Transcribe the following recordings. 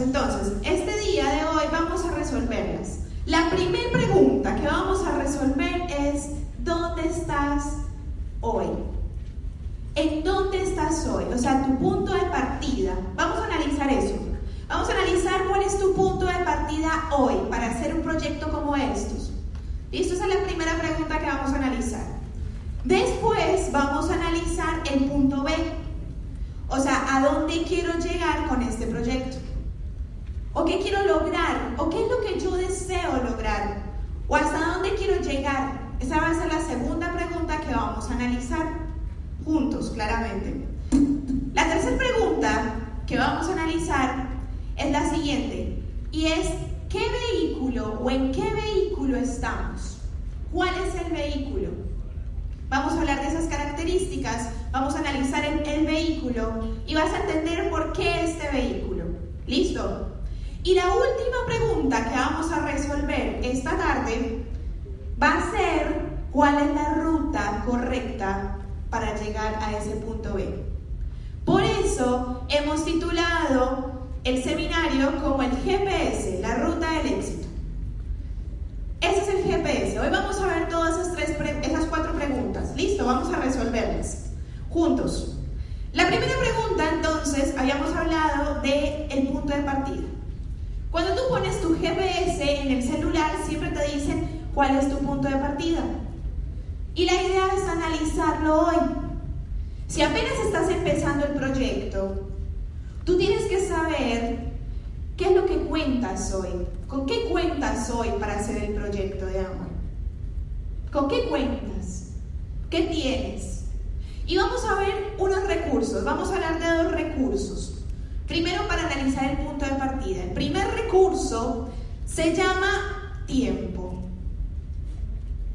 Entonces, este día de hoy vamos a resolverlas. La primera pregunta que vamos a resolver es, ¿dónde estás hoy? ¿En dónde estás hoy? O sea, tu punto de partida. Vamos a analizar eso. Vamos a analizar cuál es tu punto de partida hoy para hacer un proyecto como estos. ¿Listo? Esa es la primera pregunta que vamos a analizar. Después vamos a analizar el punto B. O sea, ¿a dónde quiero llegar con este proyecto? ¿O qué quiero lograr? ¿O qué es lo que yo deseo lograr? ¿O hasta dónde quiero llegar? Esa va a ser la segunda pregunta que vamos a analizar juntos, claramente. La tercera pregunta que vamos a analizar es la siguiente, y es, ¿qué vehículo o en qué vehículo estamos? ¿Cuál es el vehículo? Vamos a hablar de esas características, vamos a analizar el, el vehículo y vas a entender por qué este vehículo. ¿Listo? Y la última pregunta que vamos a resolver esta tarde va a ser cuál es la ruta correcta para llegar a ese punto B. Por eso hemos titulado el seminario como el GPS, la ruta del éxito. Ese es el GPS. Hoy vamos a ver todas esas, tres esas cuatro preguntas. Listo, vamos a resolverlas juntos. La primera pregunta, entonces, habíamos hablado del el punto de partida. Cuando tú pones tu GPS en el celular, siempre te dicen cuál es tu punto de partida. Y la idea es analizarlo hoy. Si apenas estás empezando el proyecto, tú tienes que saber qué es lo que cuentas hoy. ¿Con qué cuentas hoy para hacer el proyecto de amor? ¿Con qué cuentas? ¿Qué tienes? Y vamos a ver unos recursos. Vamos a hablar de dos recursos. Primero para analizar el punto de partida. El primer recurso se llama tiempo.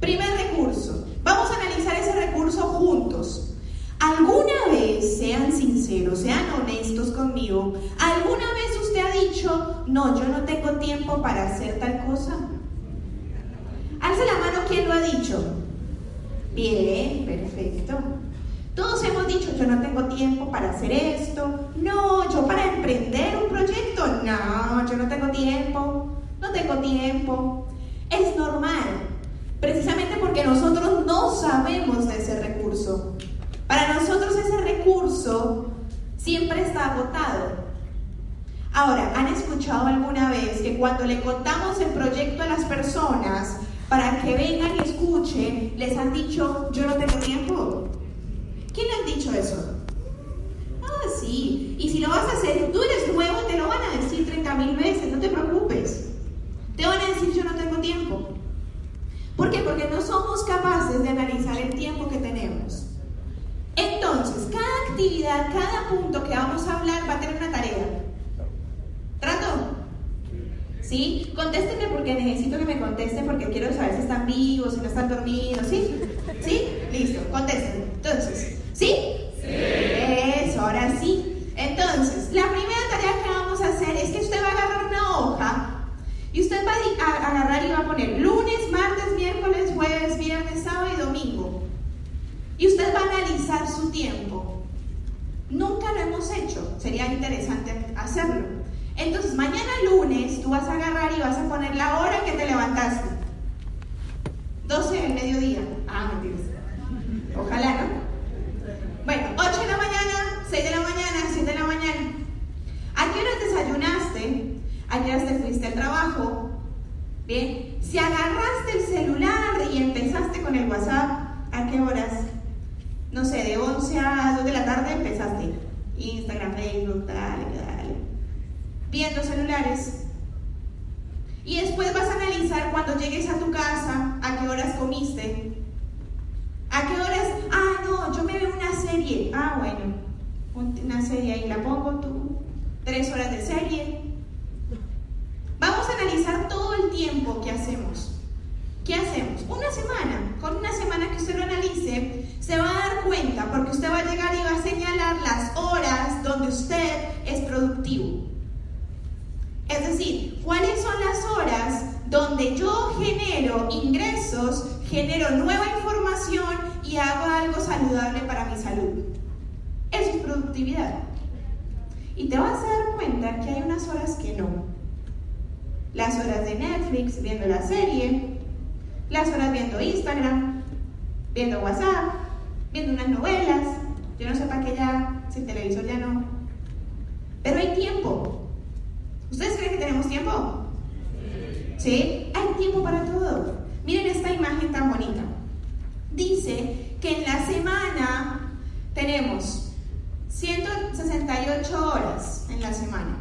Primer recurso. Vamos a analizar ese recurso juntos. ¿Alguna vez, sean sinceros, sean honestos conmigo, alguna vez usted ha dicho, no, yo no tengo tiempo para hacer tal cosa? Alce la mano quien lo ha dicho. Bien, perfecto. Todos hemos dicho, yo no tengo tiempo para hacer esto. No, yo para emprender un proyecto. No, yo no tengo tiempo. No tengo tiempo. Es normal, precisamente porque nosotros no sabemos de ese recurso. Para nosotros ese recurso siempre está agotado. Ahora, ¿han escuchado alguna vez que cuando le contamos el proyecto a las personas para que vengan y escuchen, les han dicho, yo no tengo tiempo? ¿Quién le han dicho eso? Ah, sí. Y si lo vas a hacer, tú eres nuevo, te lo van a decir 30 mil veces, no te preocupes. Te van a decir, yo no tengo tiempo. ¿Por qué? Porque no somos capaces de analizar el tiempo que tenemos. Entonces, cada actividad, cada punto que vamos a hablar va a tener una tarea. ¿Trato? ¿Sí? Contéstenme porque necesito que me contesten porque quiero saber si están vivos, si no están dormidos, ¿sí? ¿Sí? Listo, contéstenme. Entonces, ¿Sí? Sí. Eso, ahora sí. Entonces, la primera tarea que vamos a hacer es que usted va a agarrar una hoja y usted va a agarrar y va a poner lunes, martes, miércoles, jueves, viernes, sábado y domingo. Y usted va a analizar su tiempo. Nunca lo hemos hecho, sería interesante hacerlo. Entonces, mañana lunes tú vas a agarrar y vas a poner la hora que te levantaste. 12 del mediodía. Ah, mentiras. Ojalá, ¿no? Bueno, 8 de la mañana, 6 de la mañana, 7 de la mañana. ¿A qué hora desayunaste? ¿A qué hora te fuiste al trabajo? Bien, si agarraste el celular y empezaste con el WhatsApp, ¿a qué horas? No sé, de 11 a 2 de la tarde empezaste. Instagram, Facebook, dale, dale. Viendo celulares. Y después vas a analizar cuando llegues a tu casa, a qué horas comiste, ¿A qué horas? Ah, no, yo me veo una serie. Ah, bueno, una serie ahí la pongo tú. Tres horas de serie. Vamos a analizar todo el tiempo que hacemos. ¿Qué hacemos? Una semana. Con una semana que usted lo analice, se va a dar cuenta porque usted va a llegar y va a señalar las horas donde usted es productivo. Es decir, ¿cuáles son las horas donde yo genero ingresos, genero nueva información y hago algo saludable para mi salud. Eso es productividad. Y te vas a dar cuenta que hay unas horas que no. Las horas de Netflix viendo la serie, las horas viendo Instagram, viendo WhatsApp, viendo unas novelas. Yo no sé para qué ya, si el televisor ya no. Pero hay tiempo. ¿Ustedes creen que tenemos tiempo? ¿Sí? Hay tiempo para todo. Miren esta imagen tan bonita. Dice que en la semana tenemos 168 horas en la semana.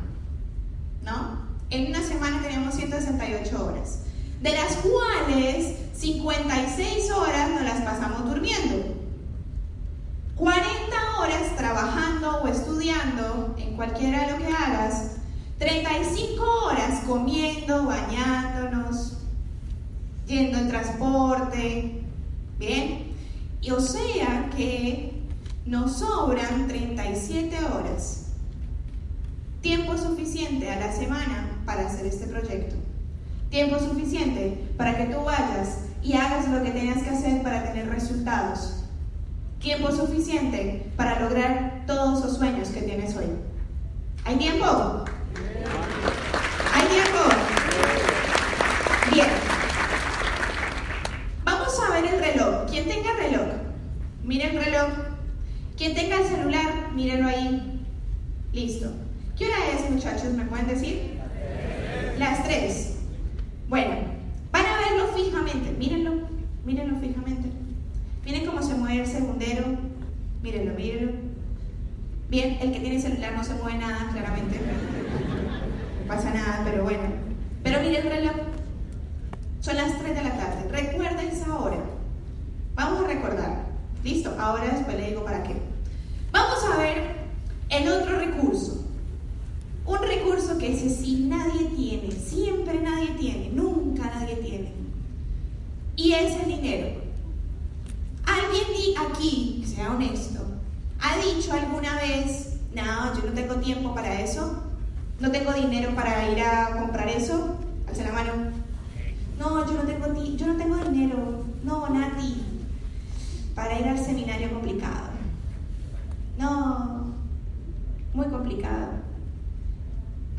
¿No? En una semana tenemos 168 horas. De las cuales 56 horas nos las pasamos durmiendo. 40 horas trabajando o estudiando en cualquiera de lo que hagas 35 horas comiendo, bañándonos, yendo en transporte, ¿bien? Y o sea que nos sobran 37 horas. Tiempo suficiente a la semana para hacer este proyecto. Tiempo suficiente para que tú vayas y hagas lo que tengas que hacer para tener resultados. Tiempo suficiente para lograr todos los sueños que tienes hoy. ¿Hay tiempo? ¿Hay tiempo? Bien. Vamos a ver el reloj. Quien tenga reloj, mire el reloj. Quien tenga el celular, mírenlo ahí. Listo. ¿Qué hora es, muchachos? ¿Me pueden decir? Las tres. Bueno, van a verlo fijamente. Mírenlo, mírenlo fijamente. Miren cómo se mueve el segundero. Mírenlo, mírenlo. Bien, el que tiene celular no se mueve nada, claramente pasa nada, pero bueno. Pero mire el reloj. Son las 3 de la tarde. Recuerda esa hora. Vamos a recordar. Listo, ahora después le digo para qué. Vamos a ver el otro recurso. Un recurso que ese sí nadie tiene, siempre nadie tiene, nunca nadie tiene. Y es el dinero. Alguien aquí, sea honesto, ha dicho alguna vez, no, yo no tengo tiempo para eso no tengo dinero para ir a comprar eso, alza la mano. No, yo no tengo, yo no tengo dinero. No, Nati, para ir al seminario complicado. No, muy complicado.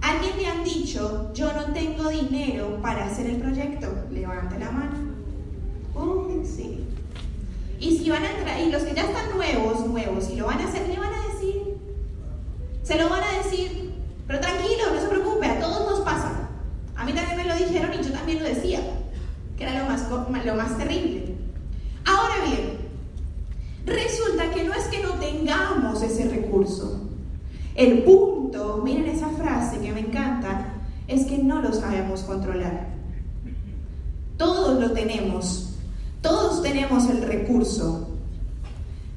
¿Alguien le han dicho, yo no tengo dinero para hacer el proyecto? Levante la mano. Uy, sí. Y si van a entrar, y los que ya están nuevos, nuevos, y lo van a hacer, ¿le van a decir? Se lo van a decir pero tranquilo, no se preocupe, a todos nos pasa. A mí también me lo dijeron y yo también lo decía, que era lo más, lo más terrible. Ahora bien, resulta que no es que no tengamos ese recurso. El punto, miren esa frase que me encanta, es que no lo sabemos controlar. Todos lo tenemos, todos tenemos el recurso.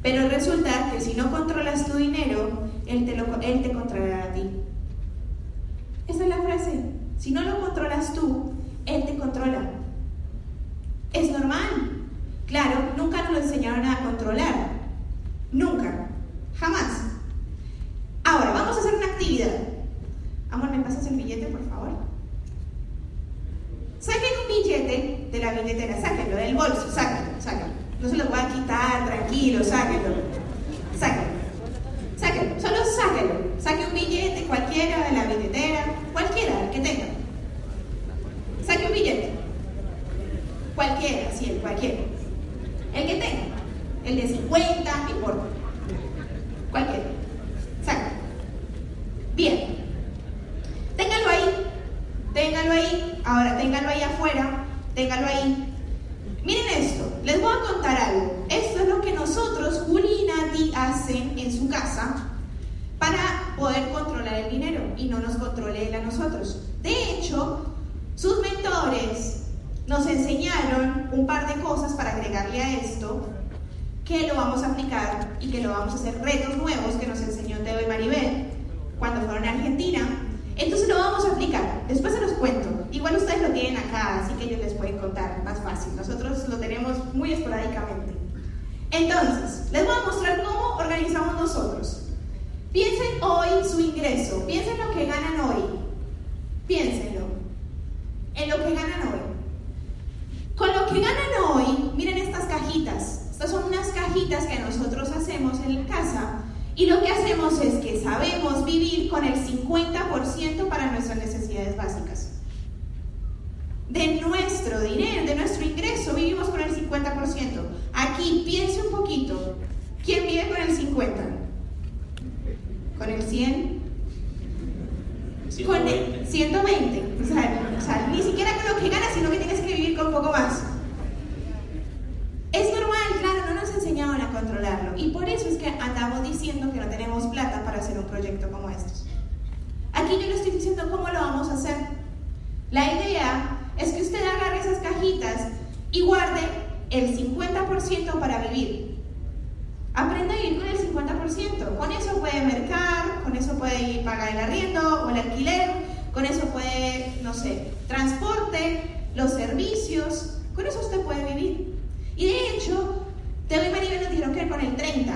Pero resulta que si no controlas tu dinero, él te, controlará a ti. Esa es la frase. Si no lo controlas tú, Él te controla. Es normal. Claro, nunca nos lo enseñaron a controlar. Nunca. Jamás. Ahora, vamos a hacer una actividad. Amor, ¿me pasas el billete, por favor? Saquen un billete de la billetera, sáquenlo del bolso, sáquenlo, sáquenlo. No se lo voy a quitar, tranquilo, sáquenlo. Sáquenlo. Sáquenlo, solo sáquenlo. Saque un billete cualquiera de la billetera, cualquiera, que tenga. Saque un billete. Cualquiera, sí, el cualquiera. El que tenga. El de 50, no importa. Cualquiera. Saca. Bien. Téngalo ahí. Téngalo ahí. Ahora, téngalo ahí afuera. Téngalo ahí. Miren esto, les voy a contar algo. Esto es lo que nosotros, Juli y Nati, hacen en su casa para poder controlar el dinero y no nos controle él a nosotros. De hecho, sus mentores nos enseñaron un par de cosas para agregarle a esto que lo vamos a aplicar y que lo vamos a hacer retos nuevos que nos enseñó Teo y Maribel cuando fueron a Argentina. Entonces lo vamos a aplicar. Después se los cuento. Igual ustedes lo tienen acá, así que ellos les pueden contar más fácil. Nosotros lo tenemos muy esporádicamente. Entonces, les voy a mostrar cómo organizamos nosotros. Piensen hoy su ingreso, piensen lo que ganan hoy. Piénsenlo. En lo que ganan hoy. Con lo que ganan hoy, miren estas cajitas. Estas son unas cajitas que nosotros hacemos en casa y lo que hacemos es que sabemos vivir con el 50% para nuestras necesidades básicas. De nuestro dinero, de nuestro ingreso, vivimos con el 50%. Aquí piense un poquito. ¿Quién vive con el 50%? ¿Con el 100%? Con el 120. O sea, o sea, ni siquiera con lo que ganas, sino que tienes que vivir con poco más. Es normal, claro, no nos enseñaban a controlarlo. Y por eso es que andamos diciendo que no tenemos plata para hacer un proyecto como estos. Aquí yo le estoy diciendo cómo lo vamos a hacer. La idea es que usted agarre esas cajitas y guarde el 50% para vivir. Aprenda a vivir con el 50%. Con eso puede mercar, con eso puede ir pagar el arriendo o el alquiler, con eso puede, no sé, transporte, los servicios. Con eso usted puede vivir. Y de hecho, Teo y Maribel nos dijeron que con el 30.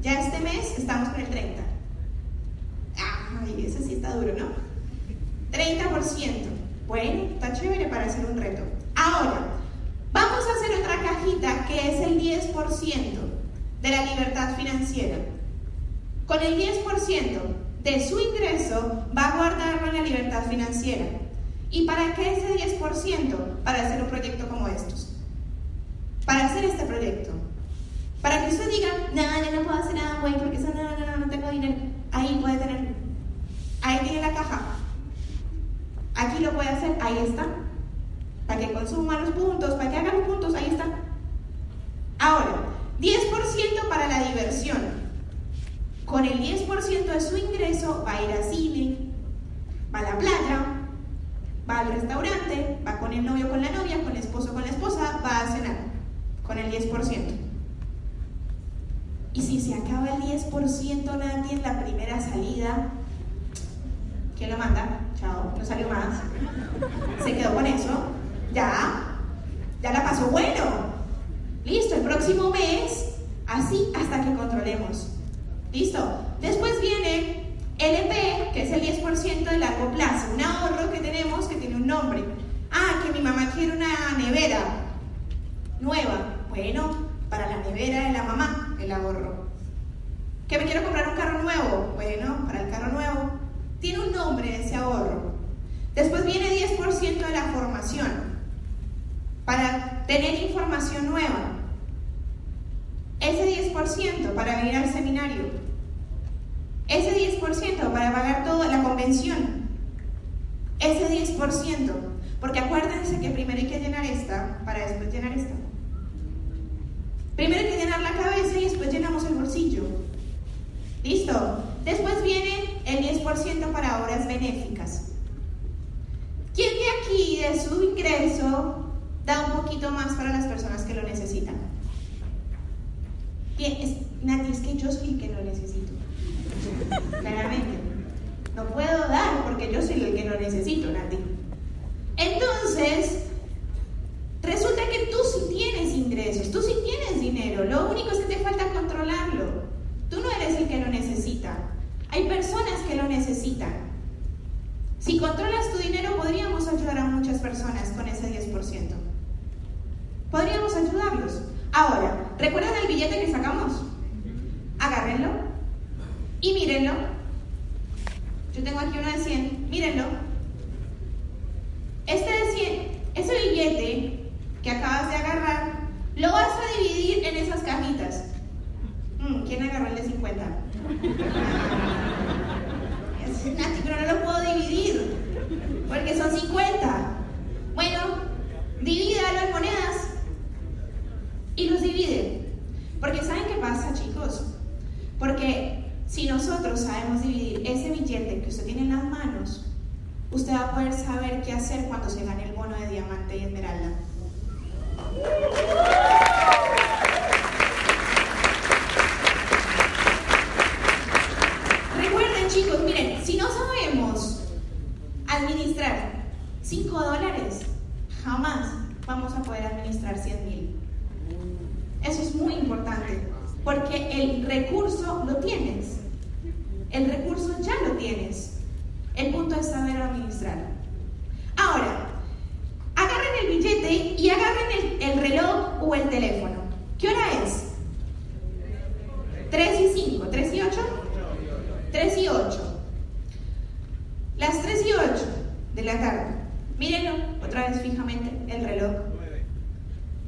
Ya este mes estamos con el 30. Ay, ese sí está duro, ¿no? 30%. Bueno, está chévere para hacer un reto. Ahora, vamos a hacer otra cajita que es el 10% de la libertad financiera. Con el 10% de su ingreso va a guardarlo en la libertad financiera. ¿Y para qué ese 10%? Para hacer un proyecto como estos. Para hacer este proyecto. Para que usted diga, no, yo no puedo hacer nada, güey, porque eso no, no, no, no tengo dinero. Ahí puede tener, ahí tiene la caja. Aquí lo puede hacer, ahí está. Para que consuma los puntos, para que haga los puntos, ahí está. Ahora, 10% para la diversión. Con el 10% de su ingreso va a ir a cine, va a la playa, va al restaurante, va con el novio con la novia, con el esposo con la esposa, va a cenar. Con el 10%. Y si se acaba el 10% nadie en la primera salida, ¿quién lo manda? Chao, no salió más. Se quedó con eso. Ya, ya la pasó bueno. Listo, el próximo mes, así hasta que controlemos. Listo. Después viene LP, que es el 10% de largo plazo, un ahorro que tenemos que tiene un nombre. Ah, que mi mamá quiere una nevera nueva. Bueno, para la nevera de la mamá, el ahorro. Que me quiero comprar un carro nuevo. Bueno, para el carro nuevo. Tiene un nombre ese ahorro. Después viene 10% de la formación. Para tener información nueva. Ese 10% para venir al seminario. Ese 10% para pagar toda la convención. Ese 10%. Porque acuérdense que primero hay que llenar esta para después llenar esta. Primero hay que llenar la cabeza y después llenamos el bolsillo. ¿Listo? Después viene el 10% para obras benéficas. ¿Quién de aquí, de su ingreso, da un poquito más para las personas que lo necesitan? Nati, es que yo soy el que lo necesito. Claramente. No puedo dar porque yo soy el que lo necesito, Nati.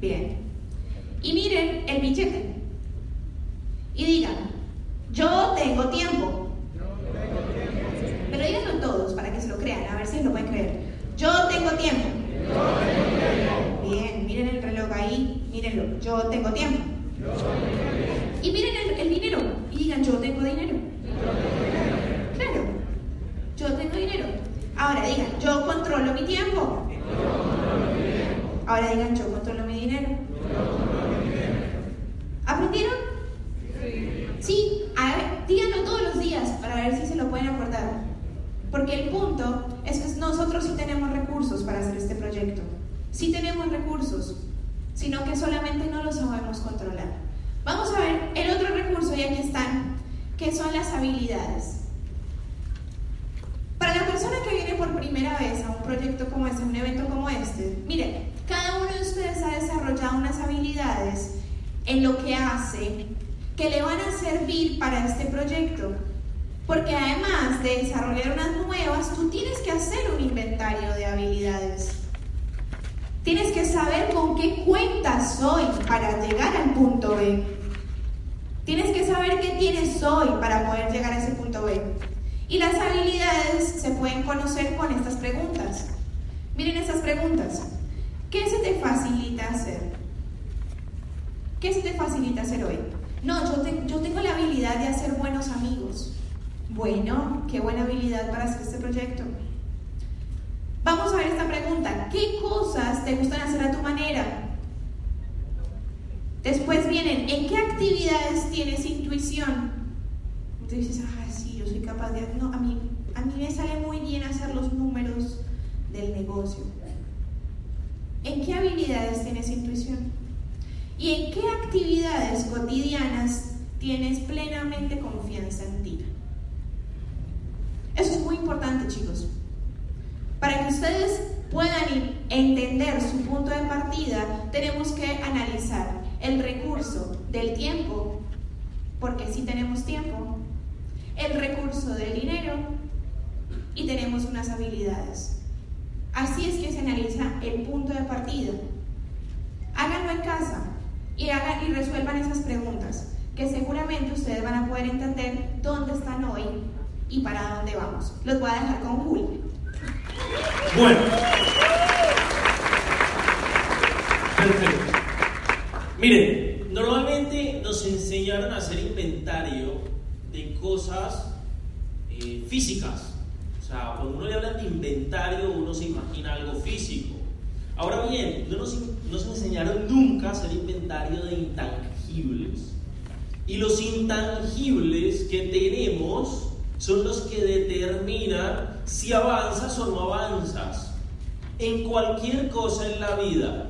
Bien. Y miren el billete. Y digan, yo tengo tiempo. Pero díganlo todos para que se lo crean, a ver si lo pueden creer. Yo tengo tiempo. Bien, miren el reloj ahí, mírenlo. Yo tengo tiempo. Y miren el, dinero y digan, yo tengo dinero. Claro, yo tengo dinero. Ahora digan, yo controlo mi tiempo. Ahora digan, yo controlo mi dinero. ¿Aprendieron? Sí, a ver, díganlo todos los días para ver si se lo pueden acordar. Porque el punto es que nosotros sí tenemos recursos para hacer este proyecto. Sí tenemos recursos, sino que solamente no los sabemos controlar. Vamos a ver el otro recurso, y aquí están, que son las habilidades. Para la persona que viene por primera vez a un proyecto como este, a un evento como este, miren, cada uno de ustedes ha desarrollado unas habilidades en lo que hace que le van a servir para este proyecto. Porque además de desarrollar unas nuevas, tú tienes que hacer un inventario de habilidades. Tienes que saber con qué cuentas hoy para llegar al punto B. Tienes que saber qué tienes hoy para poder llegar a ese punto B. Y las habilidades se pueden conocer con estas preguntas. Miren estas preguntas. ¿Qué se te facilita hacer? ¿Qué se te facilita hacer hoy? No, yo, yo tengo la habilidad de hacer buenos amigos. Bueno, qué buena habilidad para hacer este proyecto. Vamos a ver esta pregunta. ¿Qué cosas te gustan hacer a tu manera? Después vienen, ¿en qué actividades tienes intuición? Tú dices, ah, sí, yo soy capaz de... No, a mí, a mí sale muy bien hacer los números del negocio. ¿En qué habilidades tienes intuición? ¿Y en qué actividades cotidianas tienes plenamente confianza en ti? Eso es muy importante, chicos. Para que ustedes puedan entender su punto de partida, tenemos que analizar el recurso del tiempo, porque sí tenemos tiempo, el recurso del dinero y tenemos unas habilidades. Así es que se analiza el punto de partida. Háganlo en casa y, hagan, y resuelvan esas preguntas, que seguramente ustedes van a poder entender dónde están hoy y para dónde vamos. Los voy a dejar con Julio. Bueno. Perfecto. Miren, normalmente nos enseñaron a hacer inventario de cosas eh, físicas. O sea, cuando uno le habla de inventario, uno se imagina algo físico. Ahora bien, no nos, nos enseñaron nunca a hacer inventario de intangibles. Y los intangibles que tenemos son los que determinan si avanzas o no avanzas en cualquier cosa en la vida.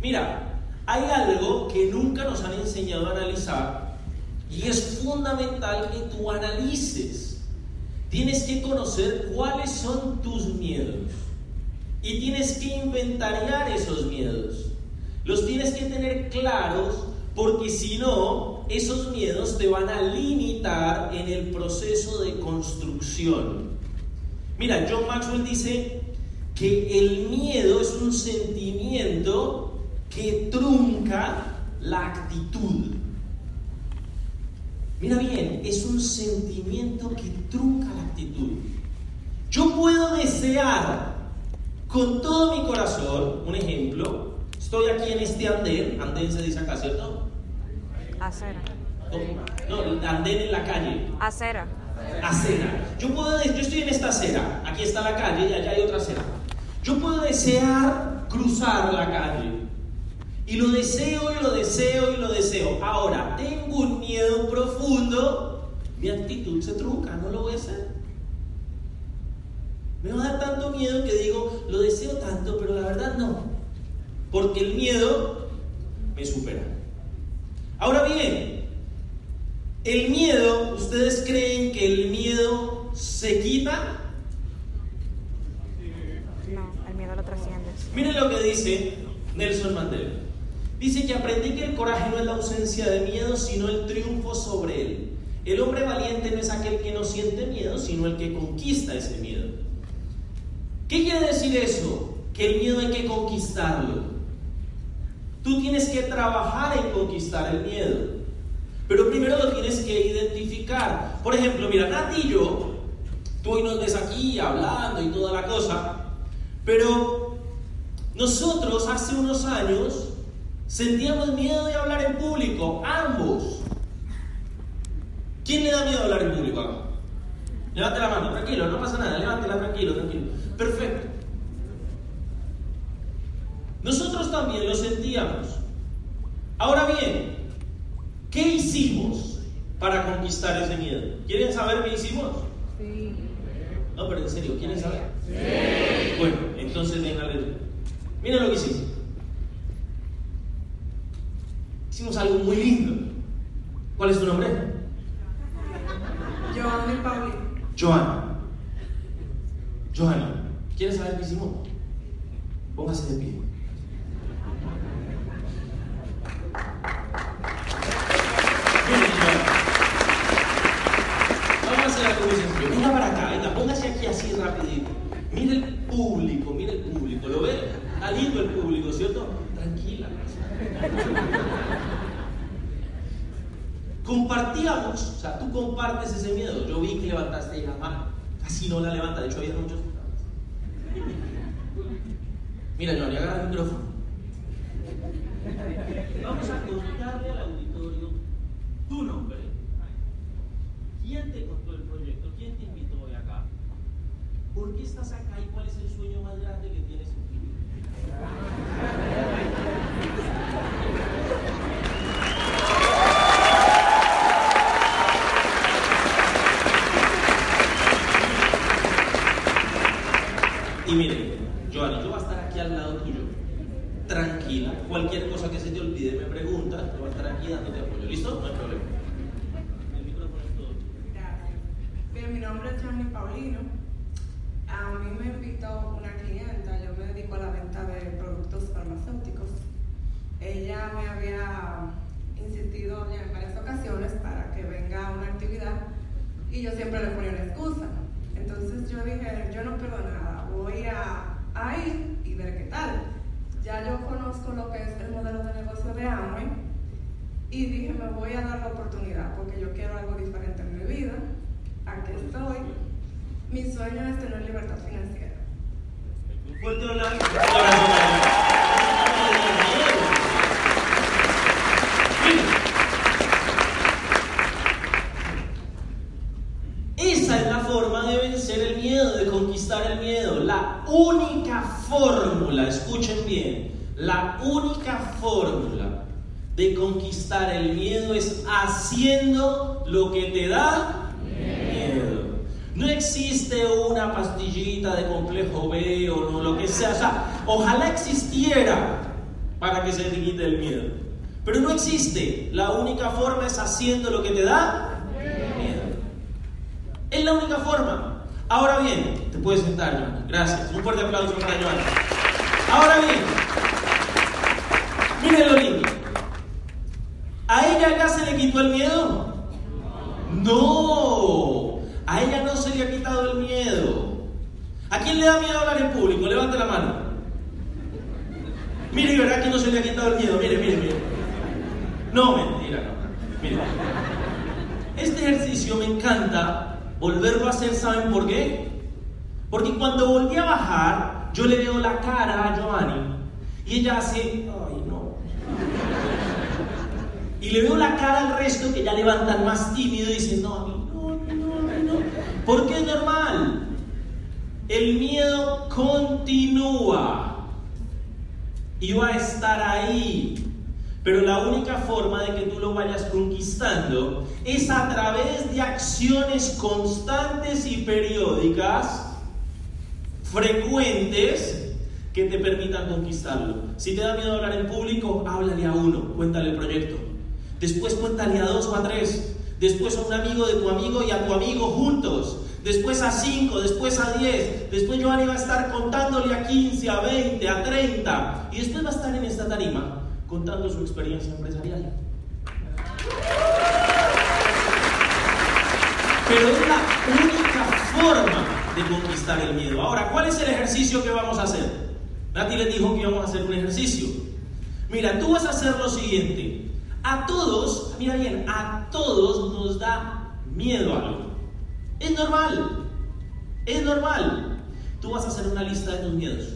Mira, hay algo que nunca nos han enseñado a analizar y es fundamental que tú analices. Tienes que conocer cuáles son tus miedos y tienes que inventariar esos miedos. Los tienes que tener claros porque si no, esos miedos te van a limitar en el proceso de construcción. Mira, John Maxwell dice que el miedo es un sentimiento que trunca la actitud. Mira bien, es un sentimiento que trunca la actitud. Yo puedo desear con todo mi corazón, un ejemplo, estoy aquí en este andén, andén se dice acá, ¿cierto? Acera. No, andén en la calle. Acera. Acera. Yo puedo, yo estoy en esta acera. Aquí está la calle y allá hay otra acera. Yo puedo desear cruzar la calle. Y lo deseo y lo deseo y lo deseo. Ahora, tengo un miedo profundo. Mi actitud se trunca, no lo voy a hacer. Me va a dar tanto miedo que digo, lo deseo tanto, pero la verdad no. Porque el miedo me supera. Ahora bien, el miedo, ¿ustedes creen que el miedo se quita? No, el miedo lo trasciende. Miren lo que dice Nelson Mandela. Dice que aprendí que el coraje no es la ausencia de miedo, sino el triunfo sobre él. El hombre valiente no es aquel que no siente miedo, sino el que conquista ese miedo. ¿Qué quiere decir eso? Que el miedo hay que conquistarlo. Tú tienes que trabajar en conquistar el miedo. Pero primero lo tienes que identificar. Por ejemplo, mira, Nati y yo, tú hoy nos ves aquí hablando y toda la cosa, pero nosotros hace unos años sentíamos miedo de hablar en público, ambos. ¿Quién le da miedo a hablar en público acá? Levante la mano, tranquilo, no pasa nada, levántela tranquilo, tranquilo. Perfecto. Nosotros también lo sentíamos. Ahora bien, ¿qué hicimos para conquistar ese miedo? ¿Quieren saber qué hicimos? Sí. No, pero en serio, ¿quieren saber? Sí. Bueno, entonces venga, Miren lo que hicimos. Hicimos algo muy lindo. ¿Cuál es tu nombre? Joana y Paulina. Joana. Joana. ¿Quieres saber qué hicimos? Póngase de pie. Vamos a hacer algo muy sencillo. Venga para acá, venga, póngase aquí así rapidito. Mire el público, mire el público. ¿Lo ve? Está lindo el público, ¿cierto? Tranquila. Compartíamos, o sea, tú compartes ese miedo. Yo vi que levantaste la mano. Casi no la levanta, de hecho había muchos. Mira, Johnny, agarra el micrófono. Vamos a contarle al auditorio tu nombre. ¿Quién te contó el proyecto? ¿Quién te invitó hoy acá? ¿Por qué estás acá y cuál es el sueño más grande que tienes en tu vida? Y miren, Joana, yo voy a estar aquí al lado tuyo, tranquila. Cualquier cosa que se te olvide me preguntas, yo voy a estar aquí dándote apoyo. ¿Listo? No hay problema. El micrófono es todo. Gracias. Bien, mi nombre es Johnny Paulino. A mí me invitó una clienta, yo me dedico a la venta de productos farmacéuticos. Ella me había insistido ya en varias ocasiones para que venga a una actividad y yo siempre le ponía una excusa. Entonces yo dije, yo no pierdo nada, voy a, a ir y ver qué tal. Ya yo conozco lo que es el modelo de negocio de Amway y dije, me voy a dar la oportunidad porque yo quiero algo diferente en mi vida. Aquí estoy. Mi sueño es tener libertad financiera. Esa es la forma de vencer el miedo, de conquistar el miedo. La única fórmula, escuchen bien, la única fórmula de conquistar el miedo es haciendo lo que te da miedo. No existe una pastillita de complejo B o no, lo que sea. O sea, ojalá existiera para que se te quite el miedo. Pero no existe. La única forma es haciendo lo que te da miedo. Es la única forma. Ahora bien, te puedes sentar, Joana. Gracias. Un fuerte aplauso para Joana. Ahora bien, miren lo lindo. ¿A ella ya se le quitó el miedo? No. A ella no se le ha quitado el miedo. ¿A quién le da miedo hablar en público? Levante la mano. Mire, verá que no se le ha quitado el miedo. Mire, mire, mire. No, mentira, no. Mire. Este ejercicio me encanta volverlo a hacer, ¿saben por qué? Porque cuando volví a bajar, yo le veo la cara a Giovanni y ella hace, ay no. Y le veo la cara al resto que ya levantan más tímido y dicen, no, a mí no, no, no, no. Porque es normal. El miedo continúa y va a estar ahí. Pero la única forma de que tú lo vayas conquistando es a través de acciones constantes y periódicas, frecuentes, que te permitan conquistarlo. Si te da miedo hablar en público, háblale a uno, cuéntale el proyecto. Después cuéntale a dos o a tres. Después a un amigo de tu amigo y a tu amigo juntos. Después a cinco, después a diez. Después Giovanni va a estar contándole a 15, a 20, a 30. Y después va a estar en esta tarima contando su experiencia empresarial. Pero es la única forma de conquistar el miedo. Ahora, ¿cuál es el ejercicio que vamos a hacer? Nati les dijo que íbamos a hacer un ejercicio. Mira, tú vas a hacer lo siguiente. A todos, mira bien, a todos nos da miedo algo. Es normal. Es normal. Tú vas a hacer una lista de tus miedos.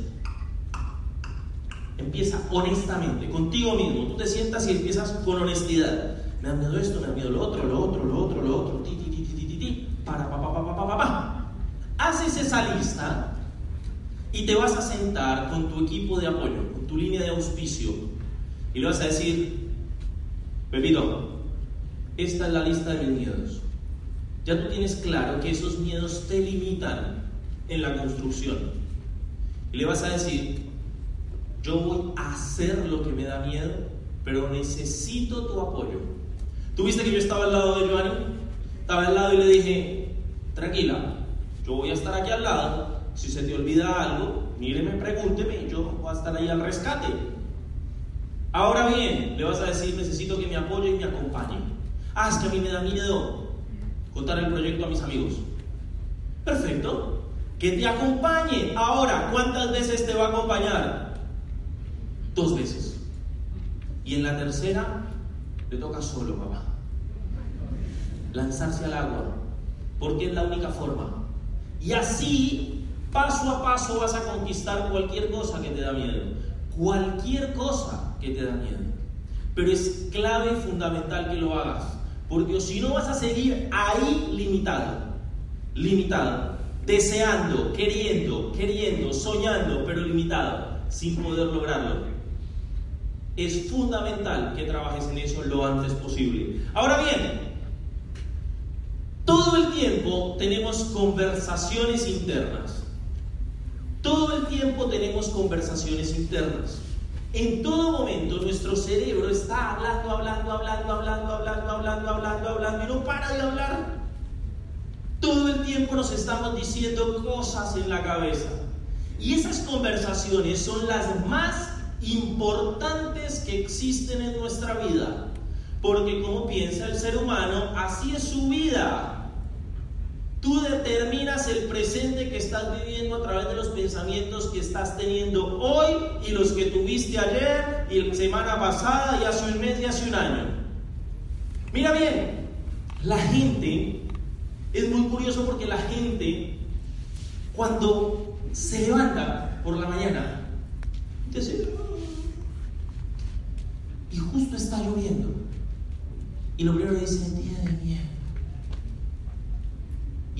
Empieza honestamente, contigo mismo. Tú te sientas y empiezas con honestidad. Me da miedo esto, me da miedo lo otro, lo otro, lo otro, lo otro. Ti, ti, ti, ti, ti, ti, Para, pa, pa, pa, pa, pa, pa. Haces esa lista y te vas a sentar con tu equipo de apoyo, con tu línea de auspicio. Y le vas a decir, Pepito, esta es la lista de mis miedos. Ya tú tienes claro que esos miedos te limitan en la construcción. Y le vas a decir, yo voy a hacer lo que me da miedo, pero necesito tu apoyo. ¿Tú viste que yo estaba al lado de Joanny? Estaba al lado y le dije, tranquila, yo voy a estar aquí al lado. Si se te olvida algo, míreme, pregúnteme yo voy a estar ahí al rescate. Ahora bien, le vas a decir, necesito que me apoye y me acompañe. Ah, es que a mí me da miedo contar el proyecto a mis amigos. Perfecto. Que te acompañe. Ahora, ¿cuántas veces te va a acompañar? Dos veces. Y en la tercera, le toca solo, papá. Lanzarse al agua. Porque es la única forma. Y así, paso a paso, vas a conquistar cualquier cosa que te da miedo. Cualquier cosa que te da miedo. Pero es clave y fundamental que lo hagas. Porque si no vas a seguir ahí limitado. Limitado. Deseando, queriendo, queriendo, soñando, pero limitado. Sin poder lograrlo. Es fundamental que trabajes en eso lo antes posible. Ahora bien, todo el tiempo tenemos conversaciones internas. Todo el tiempo tenemos conversaciones internas. En todo momento nuestro cerebro está hablando, hablando, hablando, hablando, hablando, hablando, hablando, hablando y no para de hablar. Todo el tiempo nos estamos diciendo cosas en la cabeza. Y esas conversaciones son las más importantes que existen en nuestra vida. Porque como piensa el ser humano, así es su vida. Tú determinas el presente que estás viviendo a través de los pensamientos que estás teniendo hoy y los que tuviste ayer y la semana pasada y hace un mes y hace un año. Mira bien, la gente, es muy curioso porque la gente cuando se levanta por la mañana, dice, y justo está lloviendo. Y lo primero dice, día de.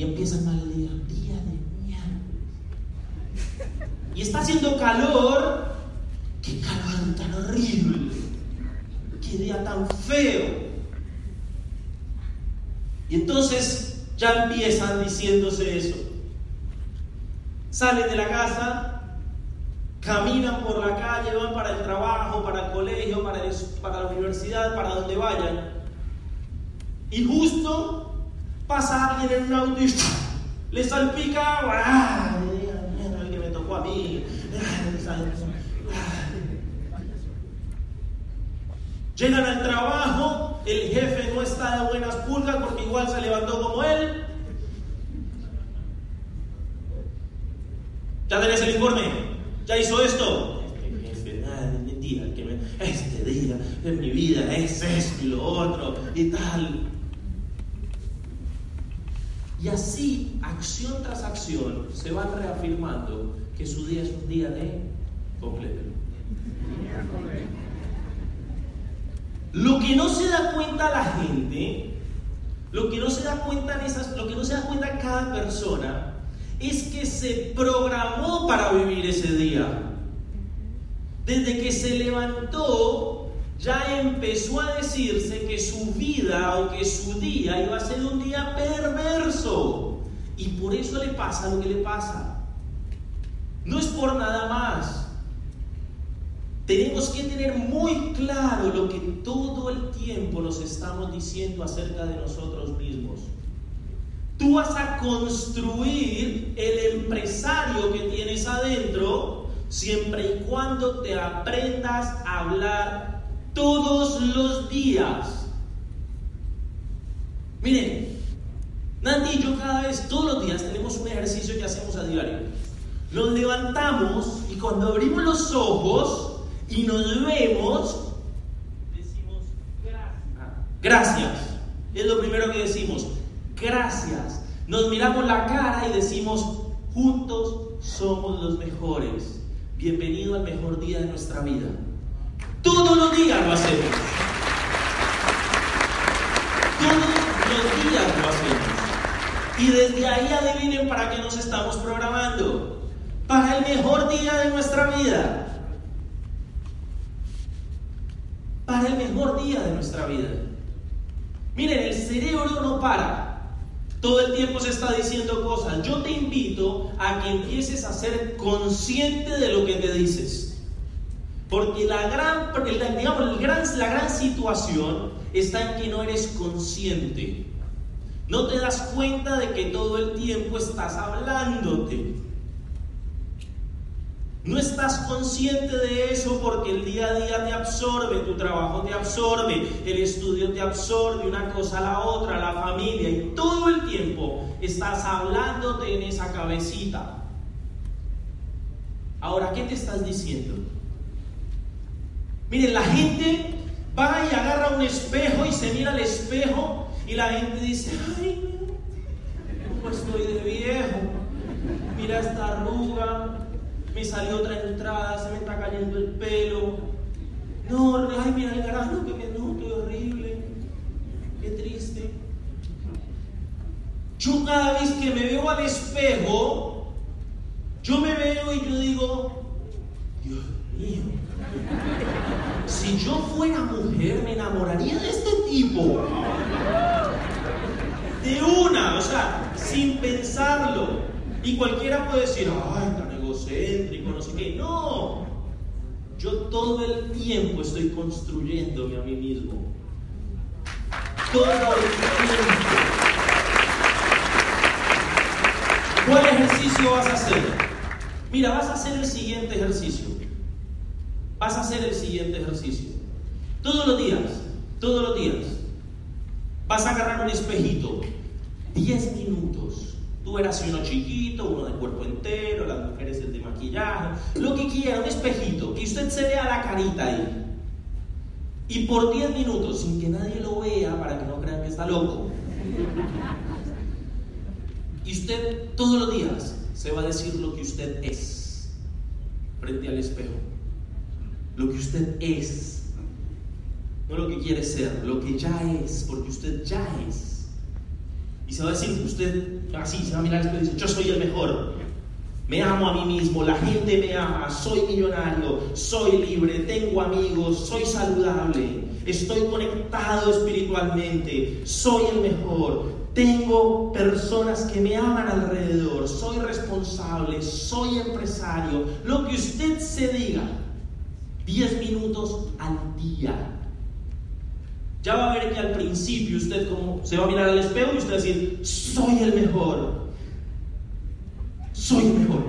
Y empieza el mal día, día de mierda. Y está haciendo calor. Qué calor tan horrible. Qué día tan feo. Y entonces ya empiezan diciéndose eso. Salen de la casa, caminan por la calle, van para el trabajo, para el colegio, para, el- para la universidad, para donde vayan. Y justo pasa alguien en un auto y le salpica agua. ¡Ay, mierda, el que me tocó a mí! Llegan al trabajo, el jefe no está de buenas pulgas porque igual se levantó como él. ¿Ya tenés el informe? ¿Ya hizo esto? Este este día en mi vida es esto y lo otro y tal. Y así, acción tras acción, se van reafirmando que su día es un día de completo. Lo que no se da cuenta la gente, lo que no se da cuenta en esas, lo que no se da cuenta cada persona, es que se programó para vivir ese día. Desde que se levantó, ya empezó a decirse que su vida o que su día iba a ser un día perverso. Y por eso le pasa lo que le pasa. No es por nada más. Tenemos que tener muy claro lo que todo el tiempo nos estamos diciendo acerca de nosotros mismos. Tú vas a construir el empresario que tienes adentro siempre y cuando te aprendas a hablar todos los días. Miren, Nati y yo cada vez, todos los días, tenemos un ejercicio que hacemos a diario. Nos levantamos y cuando abrimos los ojos y nos vemos, decimos gracias. Gracias. Es lo primero que decimos. Gracias. Nos miramos la cara y decimos, juntos somos los mejores. Bienvenido al mejor día de nuestra vida. Todos los días lo hacemos. Todos los días lo hacemos. Y desde ahí adivinen para qué nos estamos programando. Para el mejor día de nuestra vida. Para el mejor día de nuestra vida. Miren, el cerebro no para. Todo el tiempo se está diciendo cosas. Yo te invito a que empieces a ser consciente de lo que te dices. Porque la gran, digamos, la gran situación está en que no eres consciente. No te das cuenta de que todo el tiempo estás hablándote. No estás consciente de eso porque el día a día te absorbe, tu trabajo te absorbe, el estudio te absorbe, una cosa a la otra, la familia, y todo el tiempo estás hablándote en esa cabecita. Ahora, ¿qué te estás diciendo? Miren, la gente va y agarra un espejo y se mira al espejo y la gente dice, ay, ¿cómo estoy de viejo? Mira esta arruga, me salió otra entrada, se me está cayendo el pelo. No, ay, mira el grano que me noto, horrible. Qué triste. Yo cada vez que me veo al espejo, yo me veo y yo digo, Dios mío, si yo fuera mujer me enamoraría de este tipo. De una, o sea, sin pensarlo. Y cualquiera puede decir, ay, tan egocéntrico, no sé qué. No, yo todo el tiempo estoy construyéndome a mí mismo. Todo el tiempo. ¿Cuál ejercicio vas a hacer? Mira, vas a hacer el siguiente ejercicio. Vas a hacer el siguiente ejercicio. Todos los días, todos los días. Vas a agarrar un espejito. 10 minutos. Tú eras uno chiquito, uno de cuerpo entero, las mujeres el de maquillaje, lo que quiera, un espejito, que usted se vea la carita ahí. Y por 10 minutos, sin que nadie lo vea, para que no crean que está loco. Y usted todos los días se va a decir lo que usted es frente al espejo. Lo que usted es. No lo que quiere ser, lo que ya es, porque usted ya es. Y se va a decir, usted así, se va a mirar y dice, yo soy el mejor. Me amo a mí mismo, la gente me ama, soy millonario, soy libre, tengo amigos, soy saludable, estoy conectado espiritualmente, soy el mejor, tengo personas que me aman alrededor, soy responsable, soy empresario. Lo que usted se diga, 10 minutos al día. Ya va a ver que al principio usted como se va a mirar al espejo y usted va a decir, soy el mejor. Soy el mejor.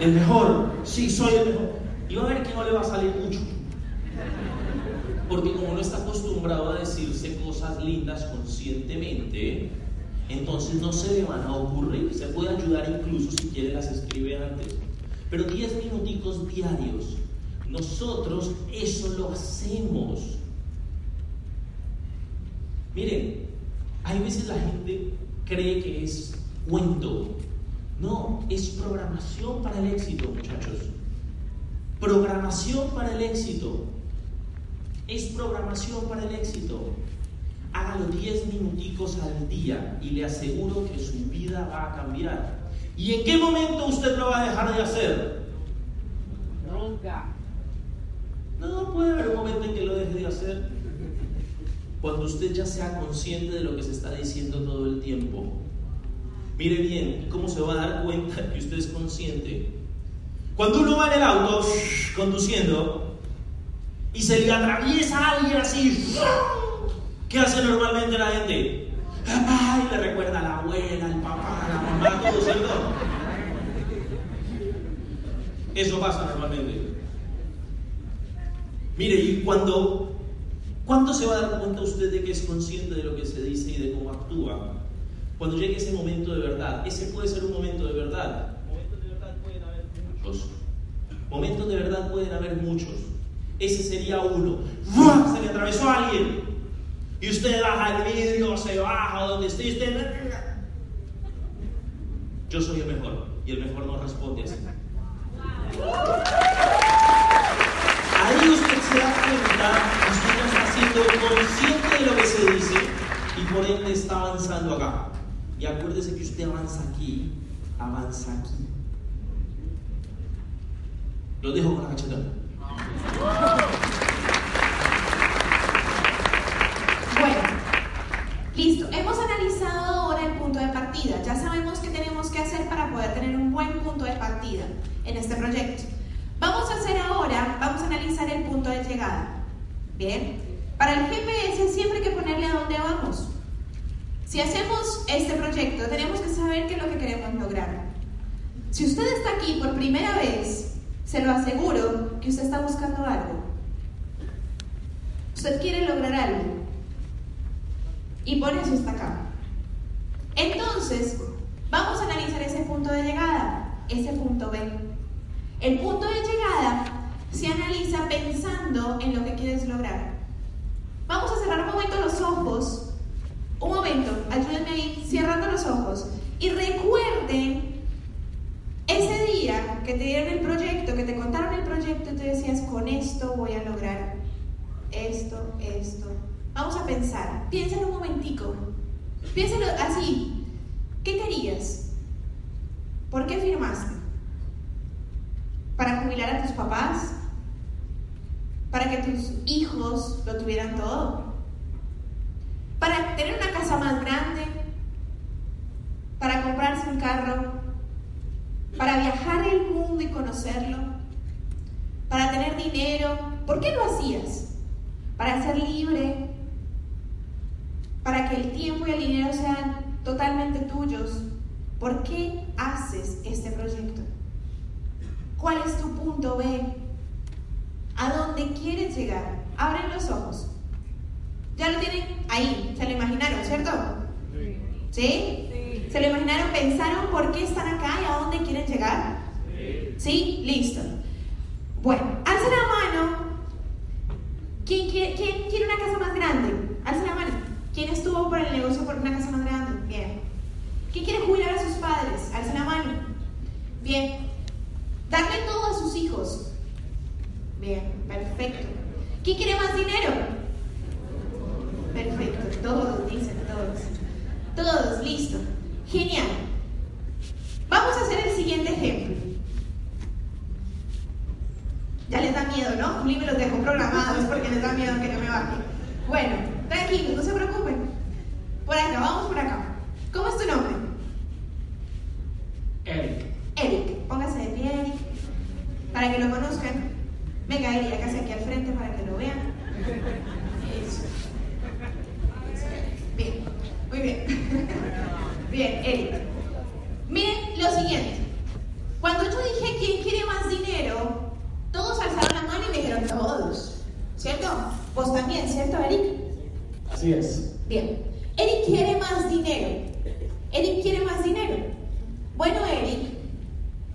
El mejor. Sí, soy el mejor. Y va a ver que no le va a salir mucho. Porque como no está acostumbrado a decirse cosas lindas conscientemente, entonces no se le van a ocurrir. Se puede ayudar incluso si quiere las escribe antes. Pero 10 minuticos diarios. Nosotros eso lo hacemos. Miren, hay veces la gente cree que es cuento. No, es programación para el éxito, muchachos. Programación para el éxito. Es programación para el éxito. Hágalo 10 minuticos al día y le aseguro que su vida va a cambiar. ¿Y en qué momento usted lo va a dejar de hacer? Nunca. No, puede haber un momento en que lo deje de hacer. Cuando usted ya sea consciente de lo que se está diciendo todo el tiempo. Mire bien, ¿cómo se va a dar cuenta que usted es consciente? Cuando uno va en el auto conduciendo y se le atraviesa a alguien así, ¿qué hace normalmente la gente? Ay, le recuerda a la abuela, al papá, a la mamá, todo, ¿cierto? Eso pasa normalmente. Mire, y cuando, ¿Cuánto se va a dar cuenta usted de que es consciente de lo que se dice y de cómo actúa? Cuando llegue ese momento de verdad, ese puede ser un momento de verdad. Momentos de verdad pueden haber muchos. Momentos de verdad pueden haber muchos. Ese sería uno. ¡Fua! Se le atravesó a alguien. Y usted baja el vidrio, se baja donde esté usted. Yo soy el mejor. Y el mejor no responde así. Ahí usted se da cuenta, usted no está siendo consciente de lo que se dice y por ende está avanzando acá. Y acuérdese que usted avanza aquí, avanza aquí. Lo dejo con la cachetona. Bueno, listo. Hemos analizado ahora el punto de partida. Ya sabemos qué tenemos que hacer para poder tener un buen punto de partida en este proyecto. Vamos a hacer ahora, vamos a analizar el punto de llegada. Bien. Para el GPS siempre hay que ponerle a dónde vamos. Si hacemos este proyecto, tenemos que saber qué es lo que queremos lograr. Si usted está aquí por primera vez, se lo aseguro que usted está buscando algo. Usted quiere lograr algo. Y por eso está acá. Entonces, vamos a analizar ese punto de llegada, ese punto B. El punto de llegada se analiza pensando en lo que quieres lograr. Vamos a cerrar un momento los ojos. Un momento, ayúdenme ahí, cerrando los ojos. Y recuerden ese día que te dieron el proyecto, que te contaron el proyecto y te decías, con esto voy a lograr esto, esto. Vamos a pensar, piénsalo un momentico. Piénsalo así. ¿Qué querías? ¿Por qué firmaste? ¿Para jubilar a tus papás? ¿Para que tus hijos lo tuvieran todo? ¿Para tener una casa más grande? ¿Para comprarse un carro? ¿Para viajar el mundo y conocerlo? ¿Para tener dinero? ¿Por qué lo hacías? ¿Para ser libre? ¿Para que el tiempo y el dinero sean totalmente tuyos? ¿Por qué haces este proyecto? ¿Cuál es tu punto B? ¿A dónde quieres llegar? Abren los ojos. Ya lo tienen ahí, se lo imaginaron, ¿cierto? ¿Sí? ¿Se lo imaginaron? ¿Pensaron por qué están acá y a dónde quieren llegar? ¿Sí? Listo. Bueno, alza la mano. ¿Quién quiere, quién quiere una casa más grande? Alza la mano. ¿Quién estuvo por el negocio por una casa más grande? Bien. ¿Quién quiere jubilar a sus padres? Alza la mano. Bien. Darle todo a sus hijos. Bien, perfecto. ¿Quién quiere más dinero? Perfecto, todos, dicen todos. Todos, listo. Genial. Vamos a hacer el siguiente ejemplo. Ya les da miedo, ¿no? Juli me los dejó programados porque les da miedo que no me baje. Bueno, tranquilos, no se preocupen. Por acá, vamos por acá. ¿Cómo es tu nombre? Eric. Eric. Póngase de pie, Eric. Para que lo conozcan. Venga, Eric, casi aquí al frente para que lo vean. Eso. Bien, muy bien. Bien, Eric. Miren lo siguiente. Cuando yo dije quién quiere más dinero, todos alzaron la mano y me dijeron todos. ¿Cierto? Vos también, ¿cierto, Eric? Así es. Bien. Eric quiere más dinero. Eric quiere más dinero. Bueno, Eric,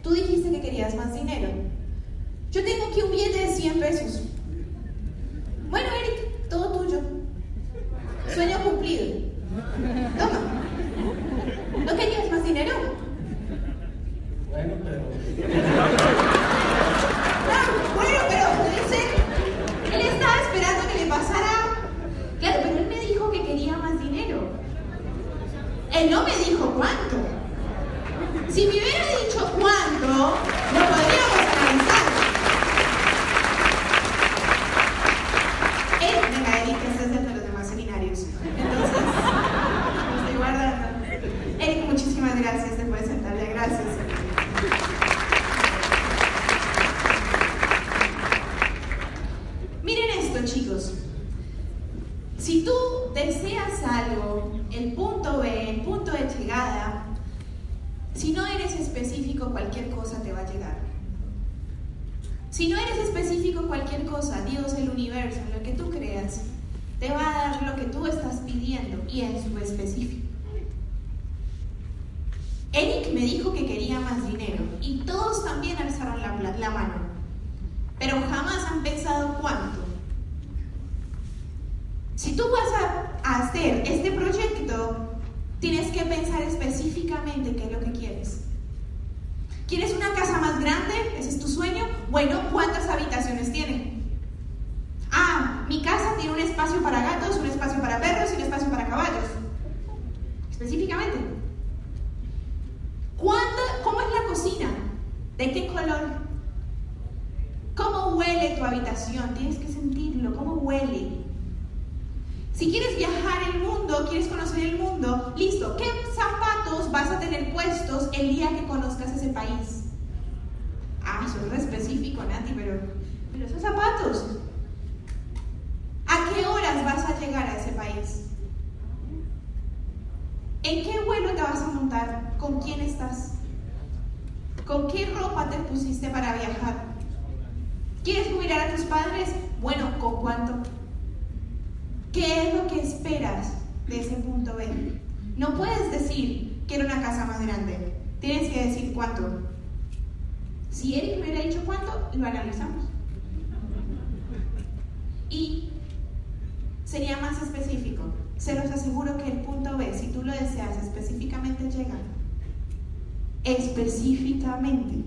tú dijiste que querías más dinero. Yo tengo aquí un billete de 100 pesos. Bueno, Eric, todo tuyo. Sueño cumplido. Toma. ¿No querías más dinero? Bueno, pero. Ah, bueno, pero dice, él estaba esperando que le pasara. Claro, pero él me dijo que quería más dinero. Él no me dijo cuánto. Si me hubiera dicho cuánto, lo podríamos analizar. Él, venga, Eric, que este es el de los demás seminarios. Entonces, lo estoy guardando. Eric, muchísimas gracias. Te puedes sentar ya. Gracias. Miren esto, chicos. Si tú deseas algo, el punto B, el punto de llegada, si no eres específico, cualquier cosa te va a llegar. Si no eres específico, cualquier cosa, Dios, el universo, lo que tú creas, te va a dar lo que tú estás pidiendo y en su específico. Eric me dijo que quería más dinero y todos también alzaron la, la mano, pero jamás han pensado cuánto. Si tú vas a hacer este proyecto, tienes que pensar específicamente qué es lo que quieres. ¿Quieres una casa más grande? ¿Ese es tu sueño? Bueno, ¿cuántas habitaciones tiene? Ah, mi casa tiene un espacio para gatos, un espacio para perros y un espacio para caballos. Específicamente. ¿Cuándo, ¿Cómo es la cocina? ¿De qué color? ¿Cómo huele tu habitación? Tienes que sentirlo. ¿Cómo huele? Si quieres viajar el mundo, quieres conocer el mundo, listo. ¿Qué zapatos vas a tener puestos el día que conozcas ese país? Ah, es re específico, Nati, pero, pero esos zapatos. ¿A qué horas vas a llegar a ese país? ¿En qué vuelo te vas a montar? ¿Con quién estás? ¿Con qué ropa te pusiste para viajar? ¿Quieres jubilar a tus padres? Bueno, ¿con cuánto? ¿Qué es lo que esperas de ese punto B? No puedes decir, quiero una casa más grande. Tienes que decir cuánto. Si Eric me hubiera dicho cuánto, lo analizamos. Y sería más específico. Se los aseguro que el punto B, si tú lo deseas específicamente, llega. Específicamente.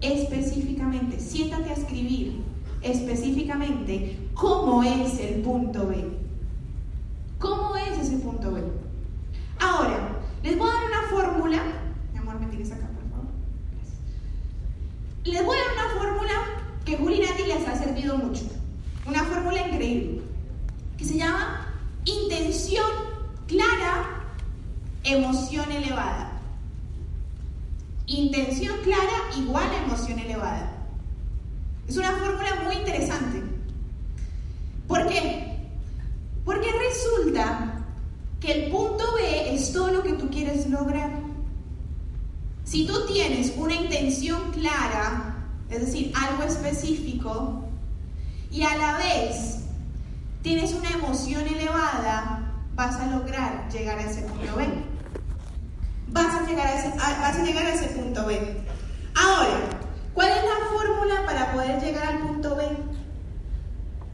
Específicamente. Siéntate a escribir específicamente cómo es el punto B. ¿Cómo es ese punto B? Ahora, les voy a dar una fórmula. Mi amor, me tienes acá, por favor. Gracias. Les voy a dar una fórmula que Juli Nati les ha servido mucho. Una fórmula increíble. Que se llama intención clara, emoción elevada. Intención clara igual a emoción elevada. Es una fórmula muy interesante. ¿Por qué? Porque resulta que el punto B es todo lo que tú quieres lograr. Si tú tienes una intención clara, es decir, algo específico, y a la vez tienes una emoción elevada, vas a lograr llegar a ese punto B. Vas a llegar a ese, a- vas a llegar a ese punto B. Ahora, ¿cuál es la fórmula para poder llegar al punto B?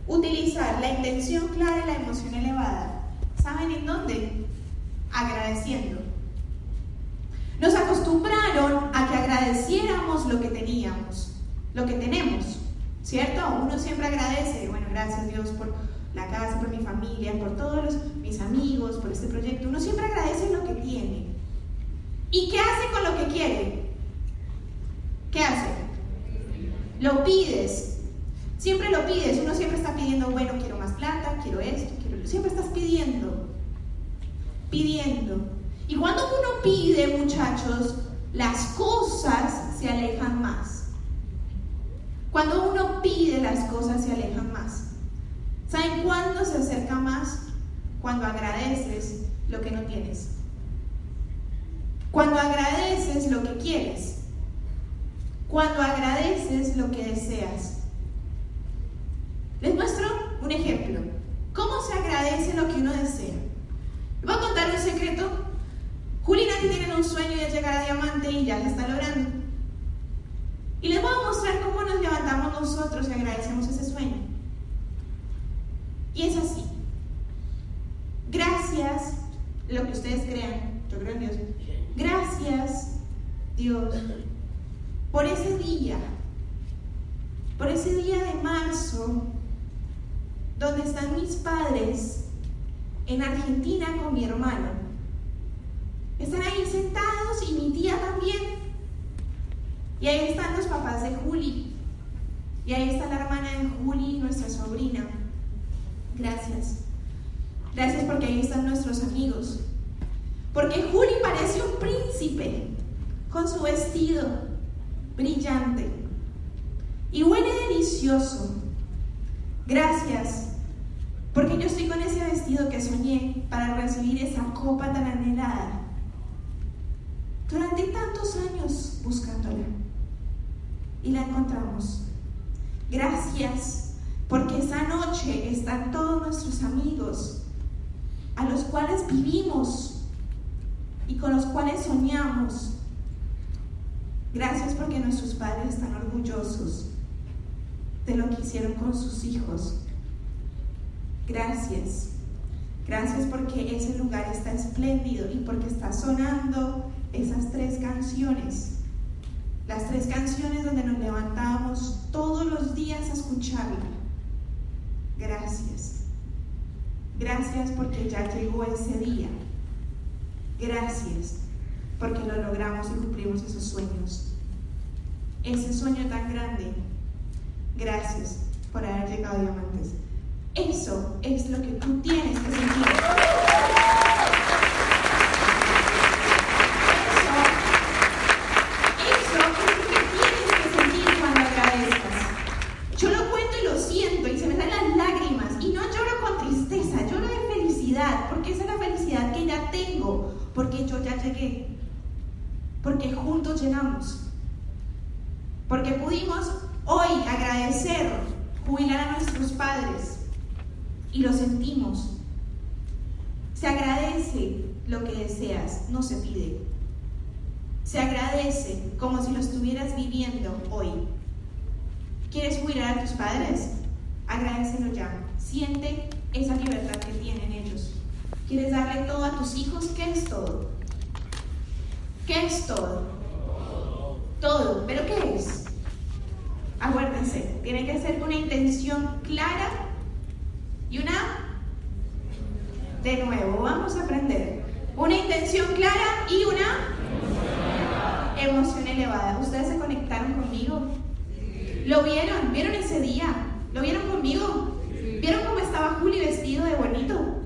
Utilizar la intención clara y la emoción elevada. ¿Saben en dónde? Agradeciendo. Nos acostumbraron a que agradeciéramos lo que teníamos, lo que tenemos, ¿cierto? Uno siempre agradece, Dios por la casa, por mi familia, por todos los- mis amigos, por este proyecto. Uno siempre agradece lo que tiene. ¿Y qué hace con lo que quiere? ¿Qué hace? Lo pides. Siempre lo pides. Uno siempre está pidiendo, bueno, quiero más plata, quiero esto, quiero... Siempre estás pidiendo. Pidiendo. Y cuando uno pide, muchachos, las cosas se alejan más. Cuando uno pide, las cosas se alejan más. ¿Saben cuándo se acerca más? Cuando agradeces lo que no tienes. Cuando agradeces lo que quieres. Cuando agradeces lo que deseas. Les muestro un ejemplo. ¿Cómo se agradece lo que uno desea? Les voy a contar un secreto. Juli y Nati tienen un sueño de llegar a diamante y ya se está logrando. Y les voy a mostrar cómo nos levantamos nosotros y agradecemos ese sueño. Y es así. Gracias, lo que ustedes crean, yo creo en Dios. Gracias, Dios, por ese día, por ese día de marzo, donde están mis padres en Argentina con mi hermano. Están ahí sentados y mi tía también. Y ahí están los papás de Juli. Y ahí está la hermana de Juli, nuestra sobrina. Gracias. Gracias porque ahí están nuestros amigos. Porque Juli parece un príncipe con su vestido brillante. Y huele delicioso. Gracias. Porque yo estoy con ese vestido que soñé para recibir esa copa tan anhelada. Durante tantos años buscándola. Y la encontramos. Gracias. Porque esa noche están todos nuestros amigos, a los cuales vivimos y con los cuales soñamos. Gracias porque nuestros padres están orgullosos de lo que hicieron con sus hijos. Gracias. Gracias porque ese lugar está espléndido y porque está sonando esas tres canciones. Las tres canciones donde nos levantamos todos los días a escucharla. Gracias. Gracias porque ya llegó ese día. Gracias porque lo logramos y cumplimos esos sueños. Ese sueño tan grande. Gracias por haber llegado Diamantes. Eso es lo que tú tienes que sentir. Eso, eso es lo que tienes que sentir cuando agradezcas. Yo lo cuento y lo siento y se me salen las lágrimas y no lloro con tristeza, lloro de felicidad, porque esa es la felicidad que ya tengo, porque yo ya llegué, porque juntos llegamos, porque pudimos hoy agradecer, jubilar a nuestros padres y lo sentimos. Se agradece lo que deseas, no se pide. Se agradece como si lo estuvieras viviendo hoy. ¿Quieres jubilar a tus padres? Agradecelo ya. Siente esa libertad que tienen ellos. ¿Quieres darle todo a tus hijos? ¿Qué es todo? ¿Qué es todo? Todo. ¿Pero qué es? Acuérdense, tiene que ser una intención clara y una... De nuevo, vamos a aprender. Una intención clara y una emoción elevada. ¿Ustedes se conectaron conmigo? ¿Lo vieron? ¿Vieron ese día? ¿Lo vieron conmigo? ¿Vieron cómo estaba Juli vestido de bonito?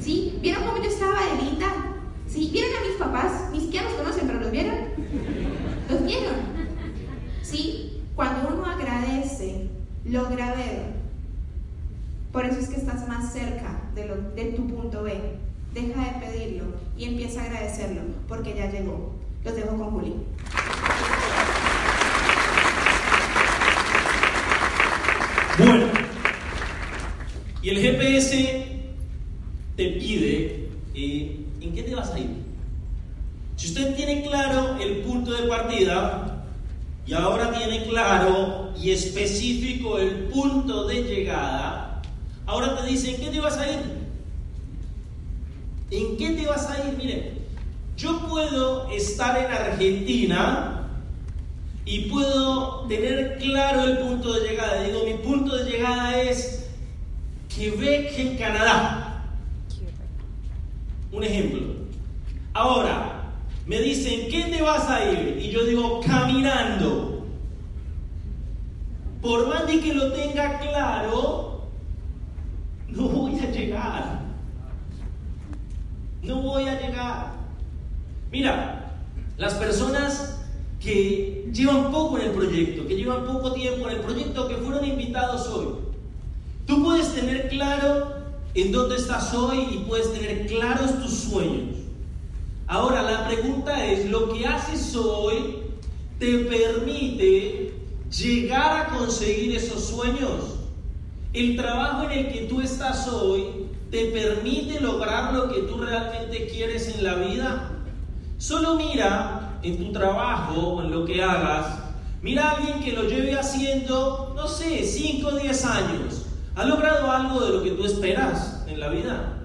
¿Sí? ¿Vieron cómo yo estaba de linda? ¿Sí? ¿Vieron a mis papás? Ni siquiera los conocen, pero ¿los vieron? ¿Los vieron? ¿Sí? Cuando uno agradece, logra ver. Por eso es que estás más cerca de, lo, de tu punto B. Deja de pedirlo y empieza a agradecerlo, porque ya llegó. Los dejo con Juli. Bueno, y el GPS te pide eh, en qué te vas a ir. Si usted tiene claro el punto de partida y ahora tiene claro y específico el punto de llegada, ahora te dice en qué te vas a ir. ¿En qué te vas a ir? Mire, yo puedo estar en Argentina y puedo tener claro el punto de llegada. Digo, mi punto de llegada es Quebec en Canadá. Un ejemplo. Ahora, me dicen, ¿qué te vas a ir? Y yo digo, caminando. Por más de que lo tenga claro, no voy a llegar. No voy a llegar. Mira, las personas que llevan poco en el proyecto, que llevan poco tiempo en el proyecto, que fueron invitados hoy. Tú puedes tener claro en dónde estás hoy y puedes tener claros tus sueños. Ahora, la pregunta es, ¿lo que haces hoy te permite llegar a conseguir esos sueños? El trabajo en el que tú estás hoy te permite lograr lo que tú realmente quieres en la vida. Solo mira en tu trabajo o en lo que hagas, mira a alguien que lo lleve haciendo, no sé, 5 o 10 años. ¿Ha logrado algo de lo que tú esperas en la vida?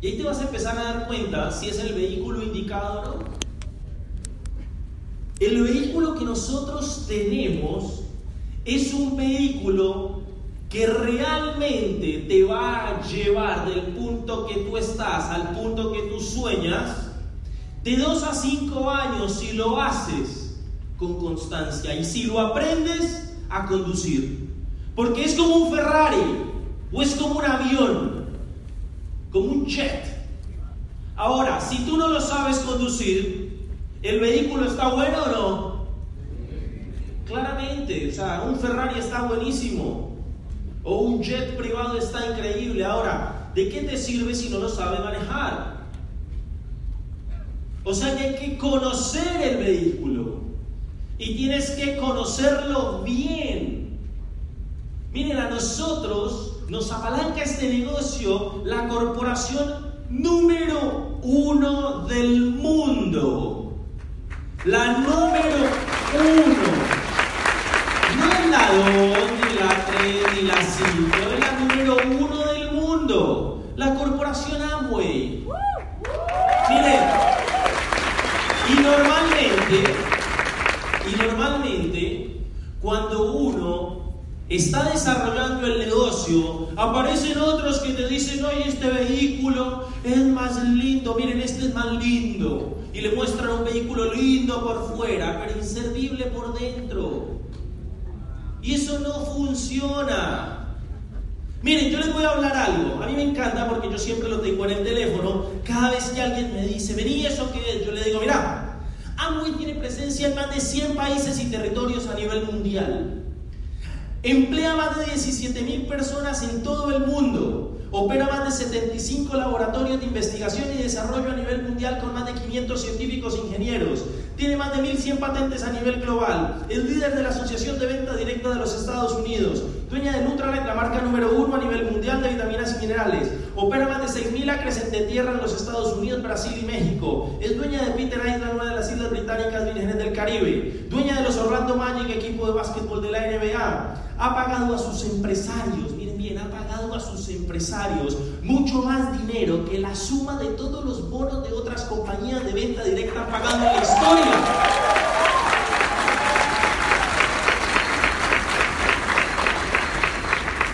Y ahí te vas a empezar a dar cuenta si es el vehículo indicado o no. El vehículo que nosotros tenemos es un vehículo que realmente te va a llevar del punto que tú estás al punto que tú sueñas de 2 a 5 años si lo haces con constancia y si lo aprendes a conducir. Porque es como un Ferrari o es como un avión, como un jet. Ahora, si tú no lo sabes conducir, ¿el vehículo está bueno o no? Claramente, o sea, un Ferrari está buenísimo o un jet privado está increíble. Ahora, ¿de qué te sirve si no lo sabe manejar? O sea que hay que conocer el vehículo y tienes que conocerlo bien. Miren, a nosotros nos apalanca este negocio la corporación número uno del mundo. La número uno. No es la 2, ni la 3, ni la 5, es la número uno del mundo. La corporación Amway. Miren, y normalmente, y normalmente, cuando uno está desarrollando el negocio, aparecen otros que te dicen, oye, este vehículo es más lindo, miren, este es más lindo. Y le muestran un vehículo lindo por fuera, pero inservible por dentro. Y eso no funciona. Miren, yo les voy a hablar algo. A mí me encanta porque yo siempre lo tengo en el teléfono. Cada vez que alguien me dice, vení, ¿eso qué es? Yo le digo, mira, Amway tiene presencia en más de 100 países y territorios a nivel mundial. Emplea más de 17 mil personas en todo el mundo. Opera más de 75 laboratorios de investigación y desarrollo a nivel mundial con más de 500 científicos e ingenieros. Tiene más de 1.100 patentes a nivel global. Es líder de la Asociación de Venta Directa de los Estados Unidos. Dueña de Nutralite, la marca número uno a nivel mundial de vitaminas y minerales. Opera más de 6.000 acres de tierra en los Estados Unidos, Brasil y México. Es dueña de Peter Island, una de las islas británicas vírgenes del Caribe. Dueña de los Orlando Magic, equipo de básquetbol de la NBA. Ha pagado a sus empresarios, miren bien, ha pagado sus empresarios mucho más dinero que la suma de todos los bonos de otras compañías de venta directa pagando la historia.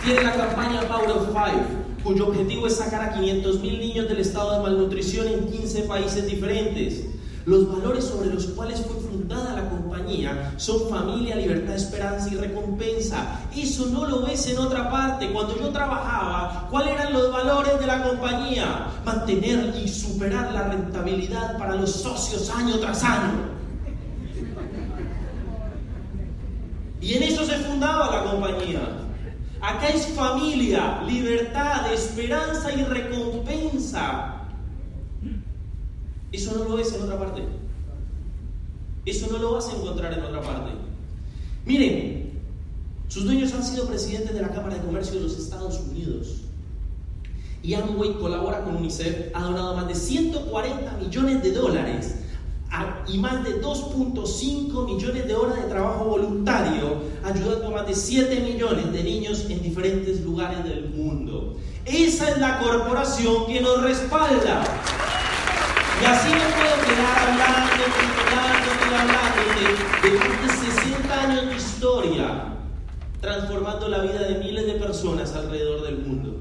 Tiene la campaña Power of Five, cuyo objetivo es sacar a 500 mil niños del estado de malnutrición en 15 países diferentes. Los valores sobre los cuales fue fundada la compañía son familia, libertad, esperanza y recompensa. Eso no lo ves en otra parte. Cuando yo trabajaba, ¿cuáles eran los valores de la compañía? Mantener y superar la rentabilidad para los socios año tras año. Y en eso se fundaba la compañía. Acá es familia, libertad, esperanza y recompensa. Eso no lo ves en otra parte. Eso no lo vas a encontrar en otra parte. Miren, sus dueños han sido presidentes de la Cámara de Comercio de los Estados Unidos. Y Amway colabora con UNICEF, ha donado más de 140 millones de dólares y más de 2.5 millones de horas de trabajo voluntario, ayudando a más de 7 millones de niños en diferentes lugares del mundo. Esa es la corporación que nos respalda. Y así me puedo quedar hablando, y hablando, de, de 60 años de historia, transformando la vida de miles de personas alrededor del mundo.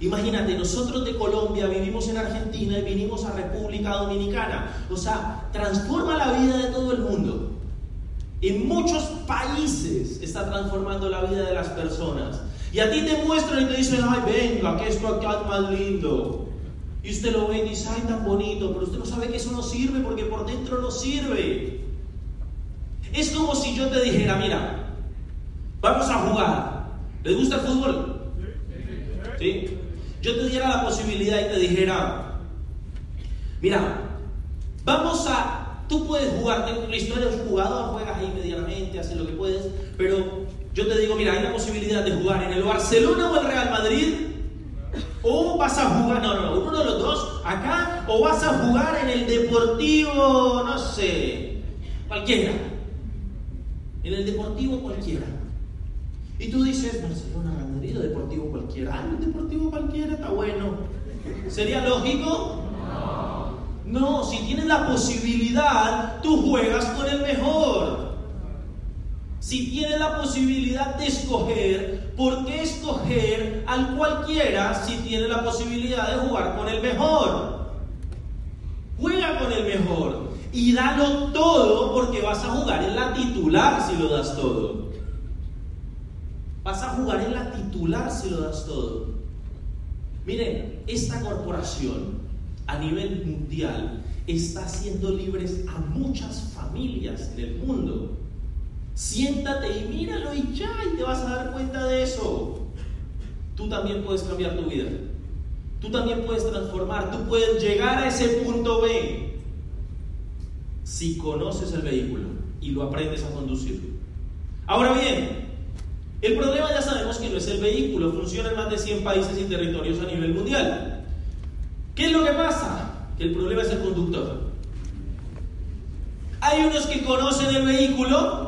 Imagínate, nosotros de Colombia vivimos en Argentina y vinimos a República Dominicana. O sea, transforma la vida de todo el mundo. En muchos países está transformando la vida de las personas. Y a ti te muestran y te dicen, ay, venga, que esto acá es más lindo. Y usted lo ve y dice, ay, tan bonito, pero usted no sabe que eso no sirve porque por dentro no sirve. Es como si yo te dijera, mira, vamos a jugar. ¿Les gusta el fútbol? ¿Sí? Yo te diera la posibilidad y te dijera, mira, vamos a, tú puedes jugar, historia de un jugador, juegas ahí medianamente, haces lo que puedes, pero yo te digo, mira, hay la posibilidad de jugar en el Barcelona o el Real Madrid, o vas a jugar, no, no, uno de los dos, acá, o vas a jugar en el Deportivo, no sé, cualquiera, en el Deportivo cualquiera. Y tú dices, Barcelona, Real Madrid, Deportivo cualquiera. Ah, el Deportivo cualquiera está bueno. ¿Sería lógico? No, si tienes la posibilidad, tú juegas con el mejor. Si tienes la posibilidad de escoger, ¿por qué escoger al cualquiera si tienes la posibilidad de jugar con el mejor? Juega con el mejor y dalo todo porque vas a jugar en la titular si lo das todo. Vas a jugar en la titular si lo das todo. Miren, esta corporación a nivel mundial está haciendo libres a muchas familias en el mundo. Siéntate y míralo y ya, y te vas a dar cuenta de eso. Tú también puedes cambiar tu vida. Tú también puedes transformar. Tú puedes llegar a ese punto B si conoces el vehículo y lo aprendes a conducir. Ahora bien, El problema ya sabemos que no es el vehículo, funciona en más de 100 países y territorios a nivel mundial. ¿Qué es lo que pasa? Que el problema es el conductor. Hay unos que conocen el vehículo,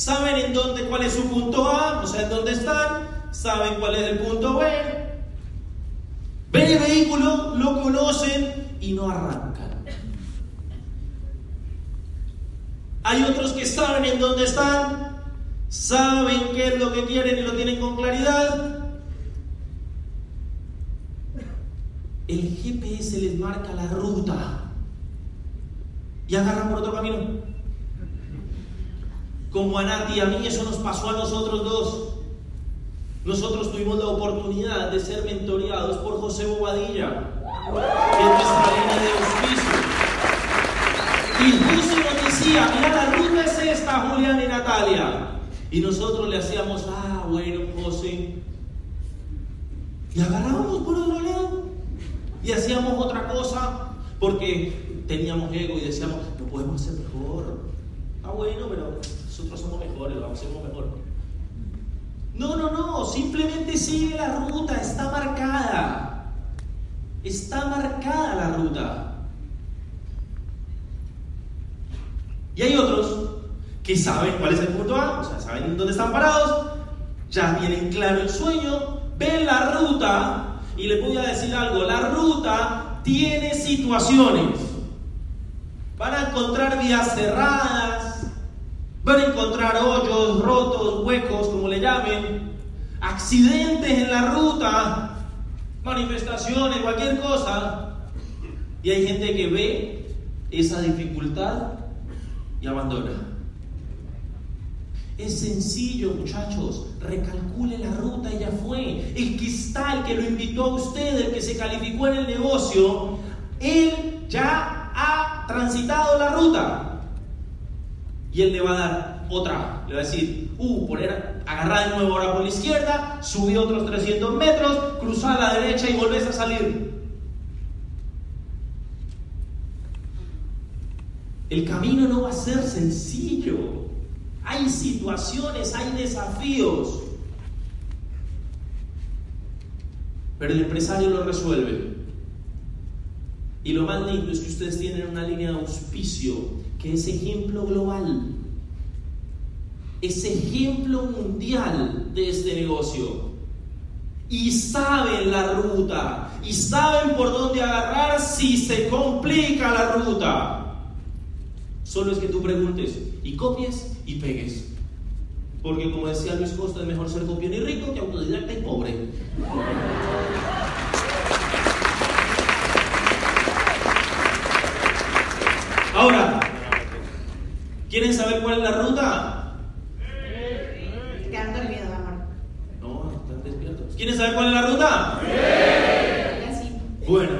saben en dónde, cuál es su punto A, o sea, en dónde están, saben cuál es el punto B, ven el vehículo, lo conocen y no arrancan. Hay otros que saben en dónde están, saben qué es lo que quieren y lo tienen con claridad. El GPS les marca la ruta y agarran por otro camino. Como a Nati y a mí, eso nos pasó a nosotros dos. Nosotros tuvimos la oportunidad de ser mentoreados por José Bobadilla, que es nuestra línea de auspicio. Y justo nos decía, mira, la ruta es esta, Julián y Natalia. Y nosotros le hacíamos, ah, bueno, José. Y agarrábamos por otro lado. Y hacíamos otra cosa, porque teníamos ego y decíamos, no podemos hacer mejor. Ah, bueno, pero nosotros somos mejores, lo hacemos mejor. No, no, no, simplemente sigue la ruta, está marcada. Está marcada la ruta. Y hay otros que saben cuál es el punto A, o sea, saben dónde están parados, ya tienen claro el sueño, ven la ruta y les voy a decir algo, la ruta tiene situaciones. Van a encontrar vías cerradas, van a encontrar hoyos, rotos, huecos, como le llamen, accidentes en la ruta, manifestaciones, cualquier cosa. Y hay gente que ve esa dificultad y abandona. Es sencillo, muchachos. Recalcule la ruta y ya fue. El el que lo invitó a usted, el que se calificó en el negocio, él ya ha transitado la ruta. Y él le va a dar otra. Le va a decir, uh, poner, agarrar de nuevo ahora por la izquierda, subí otros 300 metros, cruzar a la derecha y volvés a salir. El camino no va a ser sencillo. Hay situaciones, hay desafíos. Pero el empresario lo resuelve. Y lo más lindo es que ustedes tienen una línea de auspicio que es ejemplo global. Es ejemplo mundial de este negocio. Y saben la ruta. Y saben por dónde agarrar si se complica la ruta. Solo es que tú preguntes y copies y pegues. Porque como decía Luis Costa, es mejor ser copión y rico que autodidacta y pobre. Ahora, ¿quieren saber cuál es la ruta? Quedan dormidos, amor. No, están despiertos. ¿Quieren saber cuál es la ruta? Y así. Bueno,